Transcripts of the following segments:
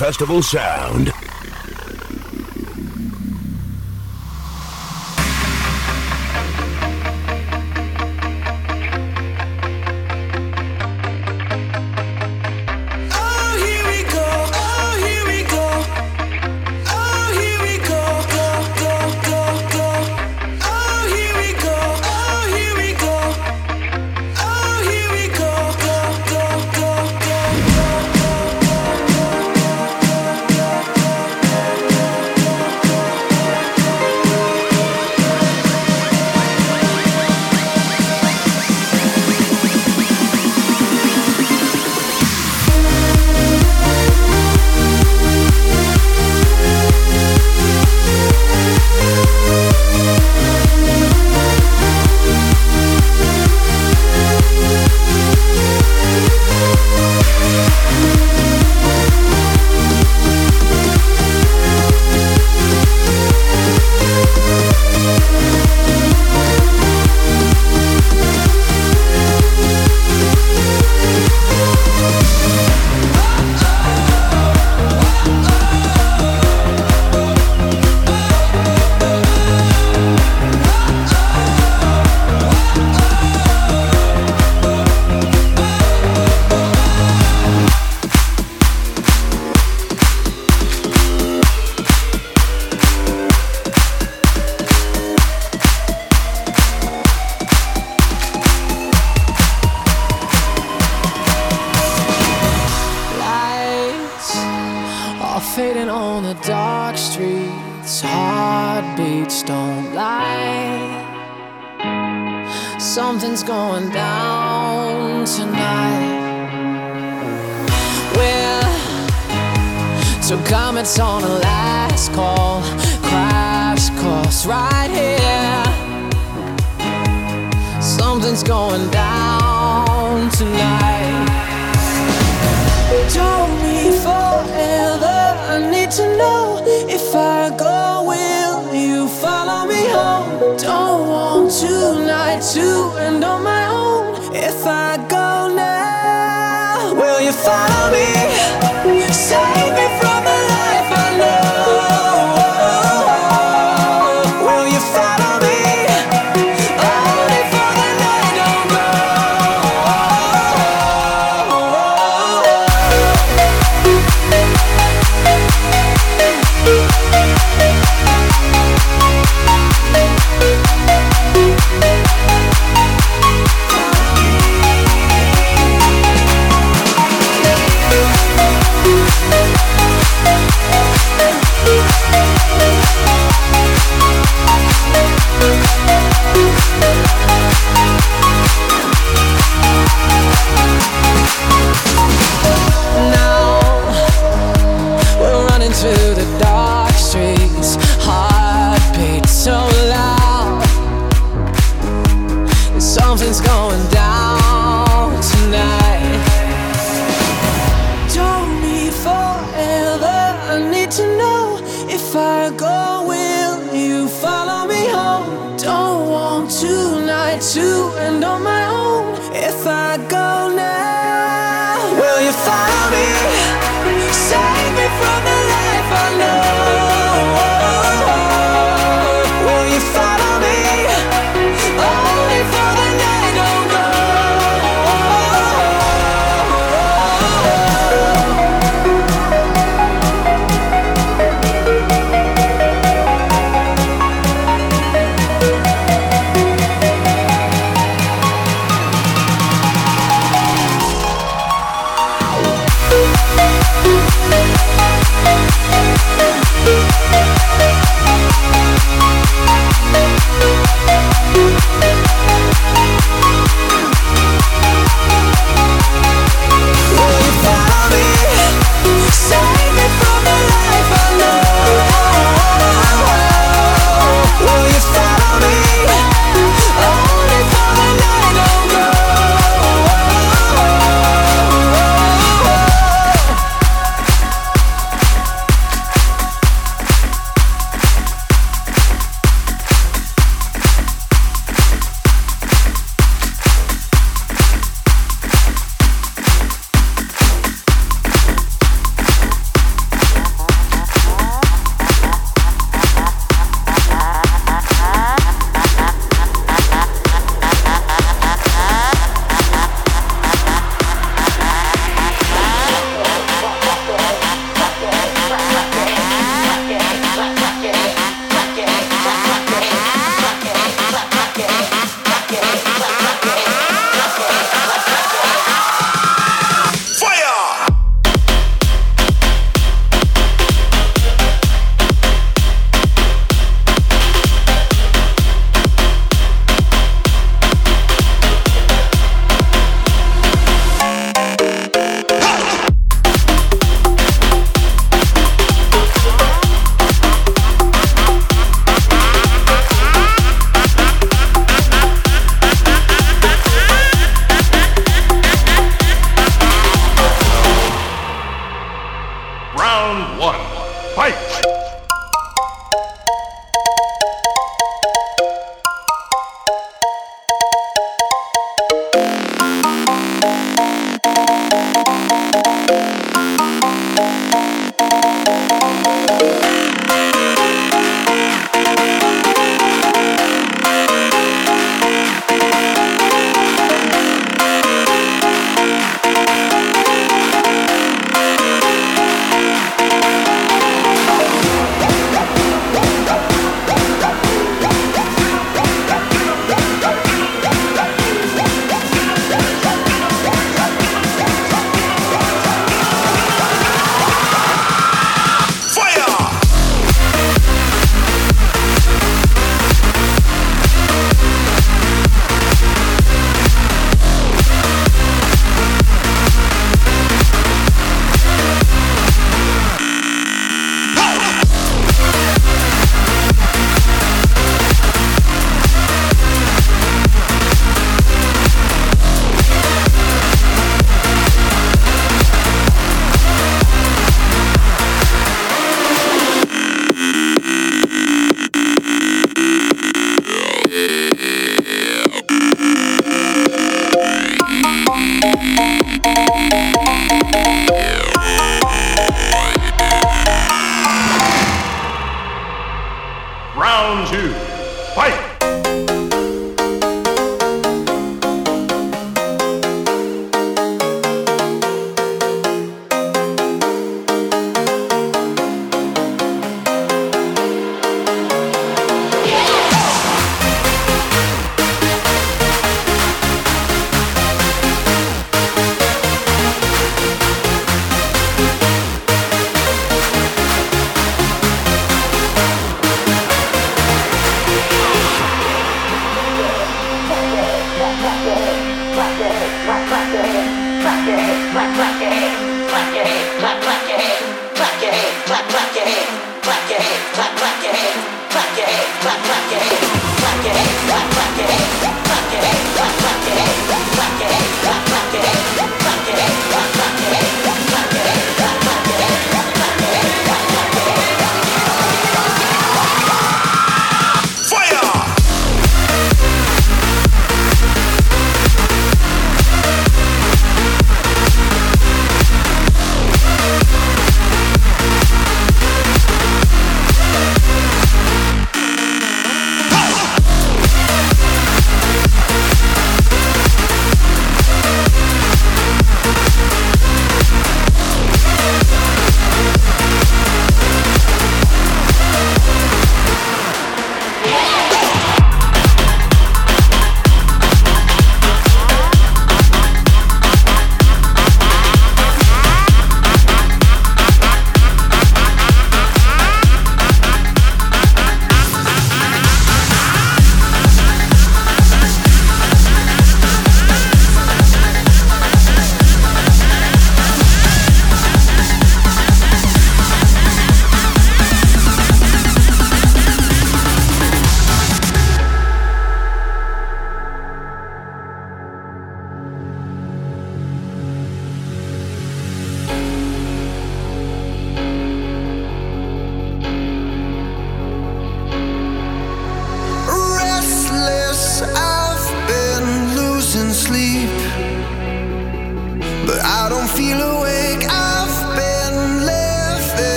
Festival Sound. Round one. Fight!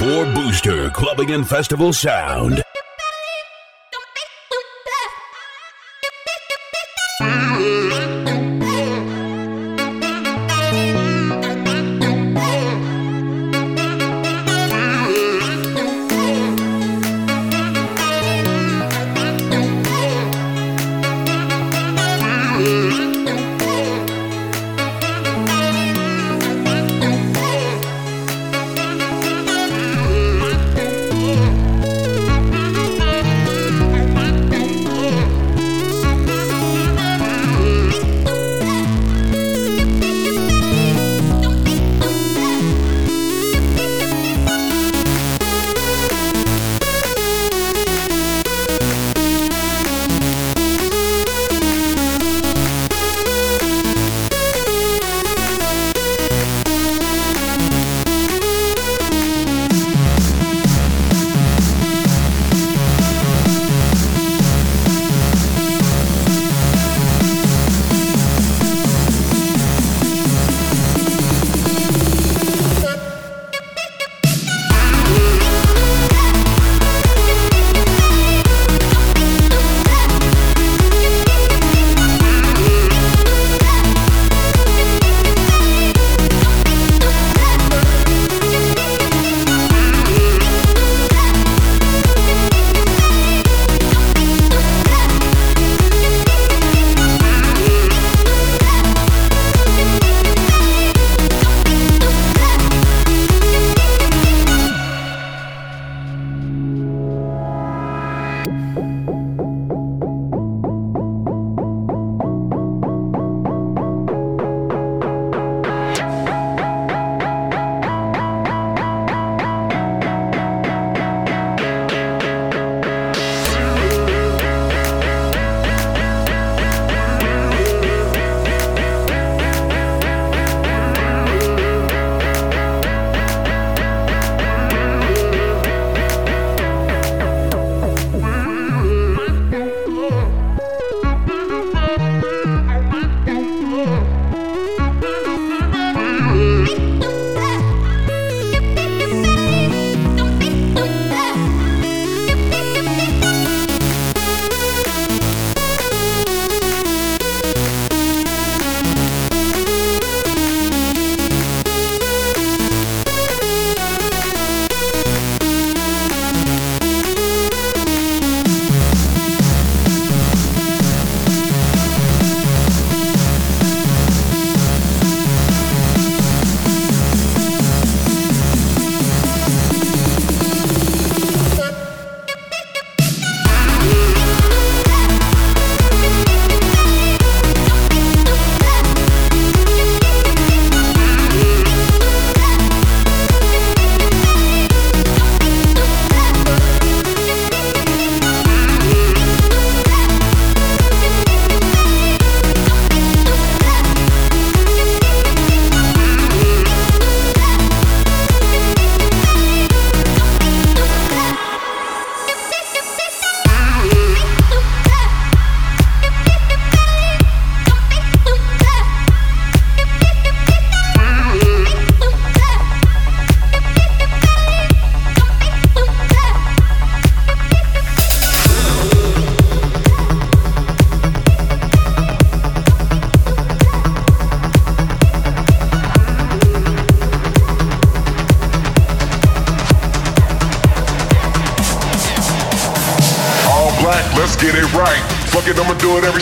For Booster Clubbing and Festival Sound.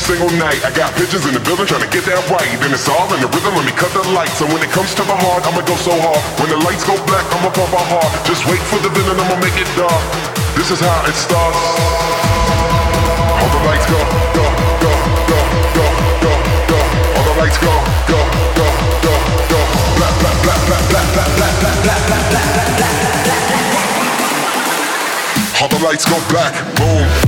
Single night. I got bitches in the building trying to get that right. Then it's all in the rhythm, let me cut the lights. And when it comes to the heart, I'ma go so hard. When the lights go black, I'ma pump my heart. Just wait for the villain, I'ma make it dark. This is how it starts. All the lights go, go, go, go, go, go, go. All the lights go, go, go, go, go. Black, black, black, black, black, black, black, black, black, black, black, black, black. All the lights go black, boom.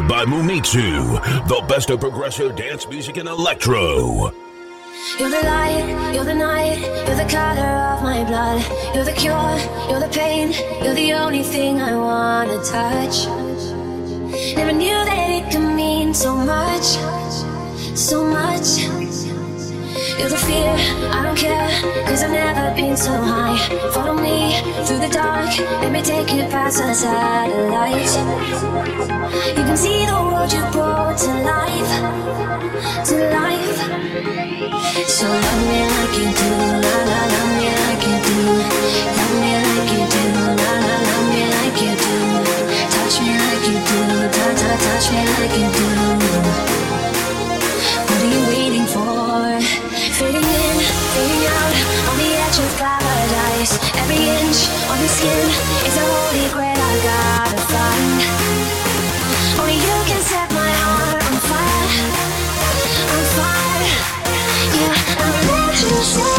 By Mumitsu, the best of progressive dance music and electro. You're the light, you're the night, you're the color of my blood. You're the cure, you're the pain, you're the only thing I wanna touch. Never knew that it could mean so much, so much. You're the fear, I don't care, cause I've never been so high. Follow me through the dark, let me take you past the satellite. You can see the world you brought to life, to life. So love me like you do, la la, love me like you do. Love me like you do, la la, love me like you do. Touch me like you do, ta ta, touch me like you do. What are you waiting for? Fading in, fading out, on the edge of paradise. Every inch of your skin is a holy grail I gotta find. Only you can set my heart on fire, on fire. Yeah, I'll let you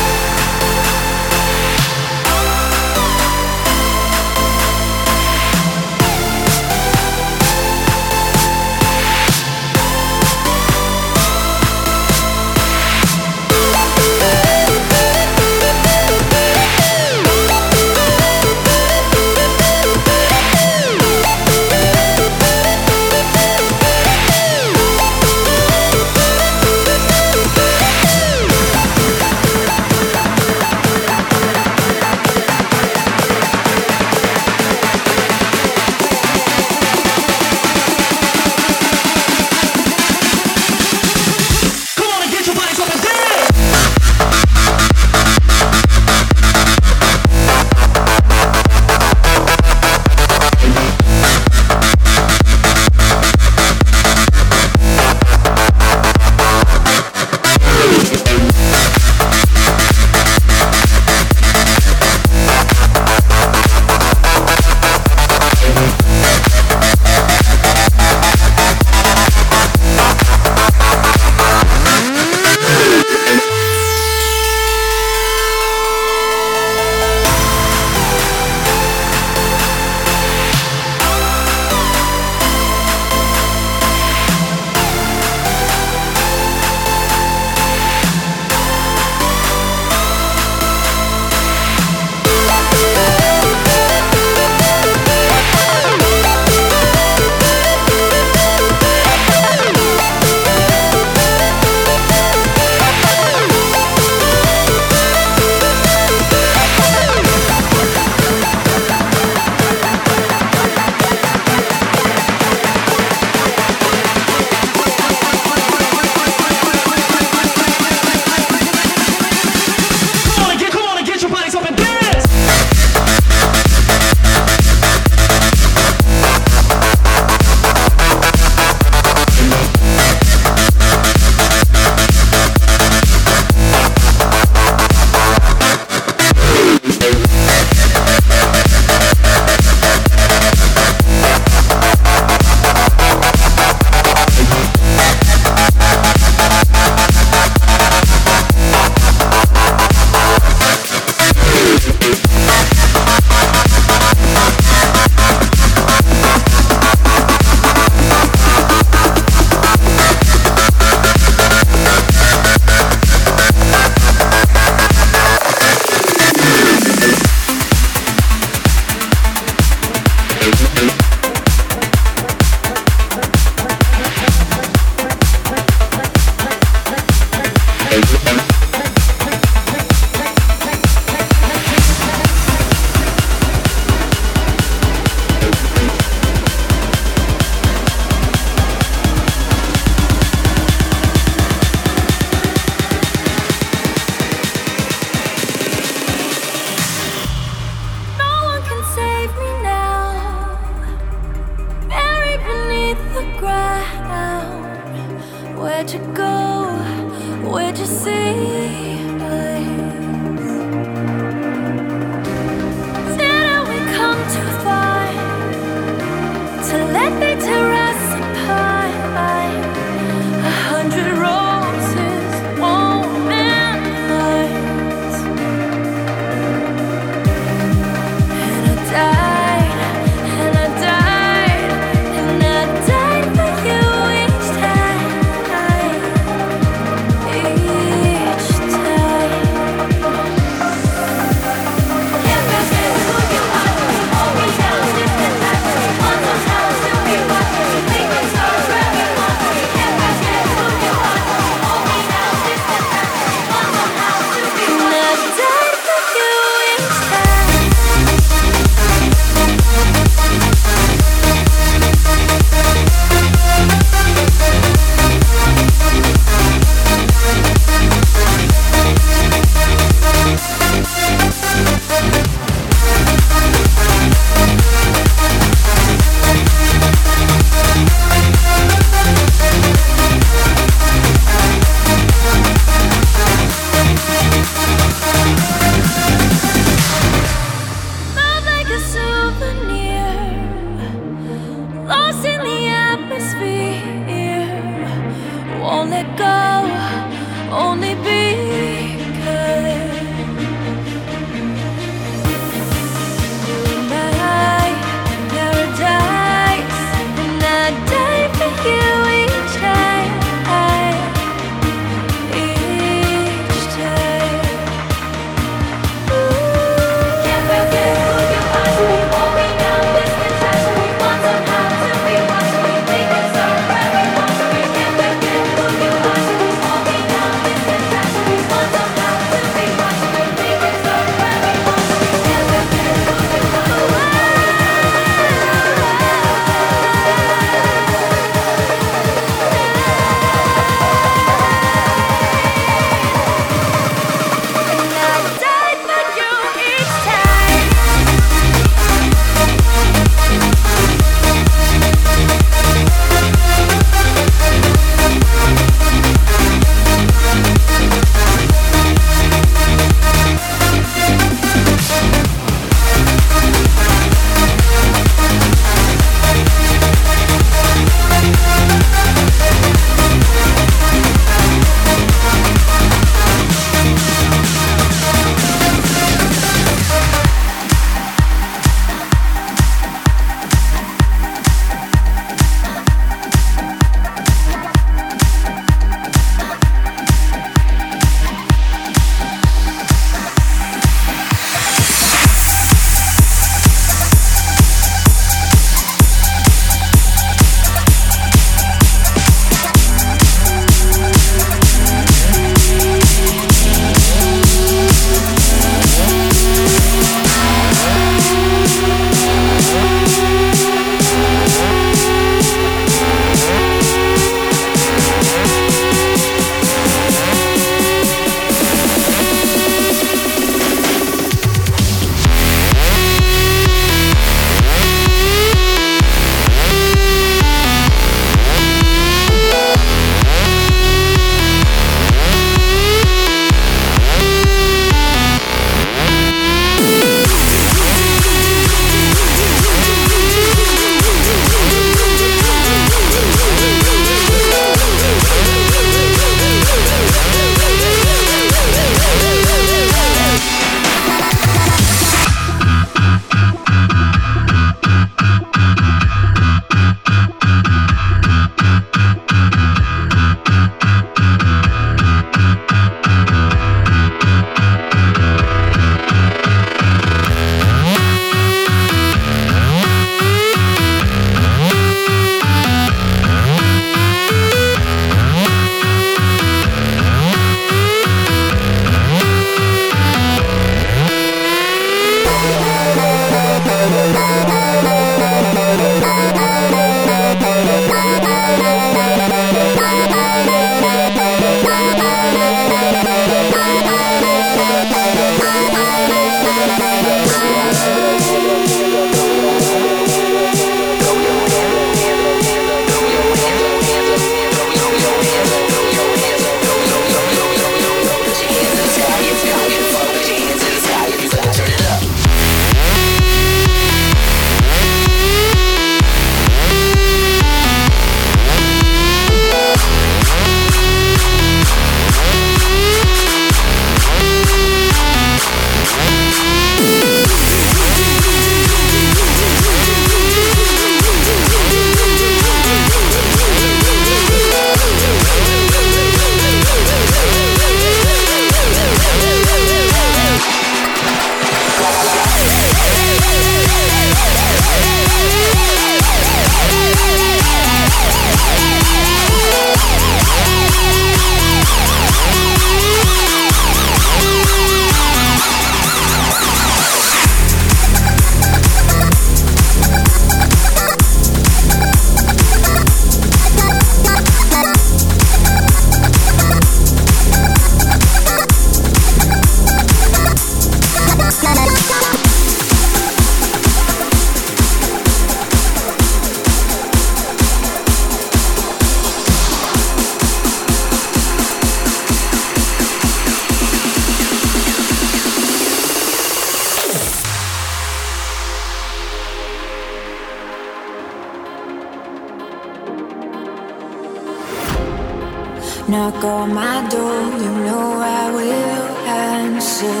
Knock on my door, you know I will answer.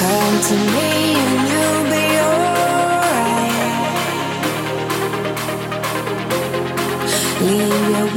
Come to me and you'll be alright. Leave your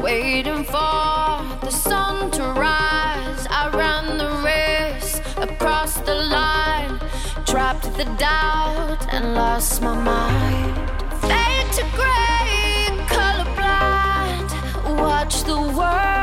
waiting for the sun to rise. I ran the race across the line, trapped the doubt and lost my mind. Fade to gray, colorblind, watch the world.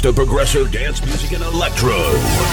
Best of progressive dance music and electro.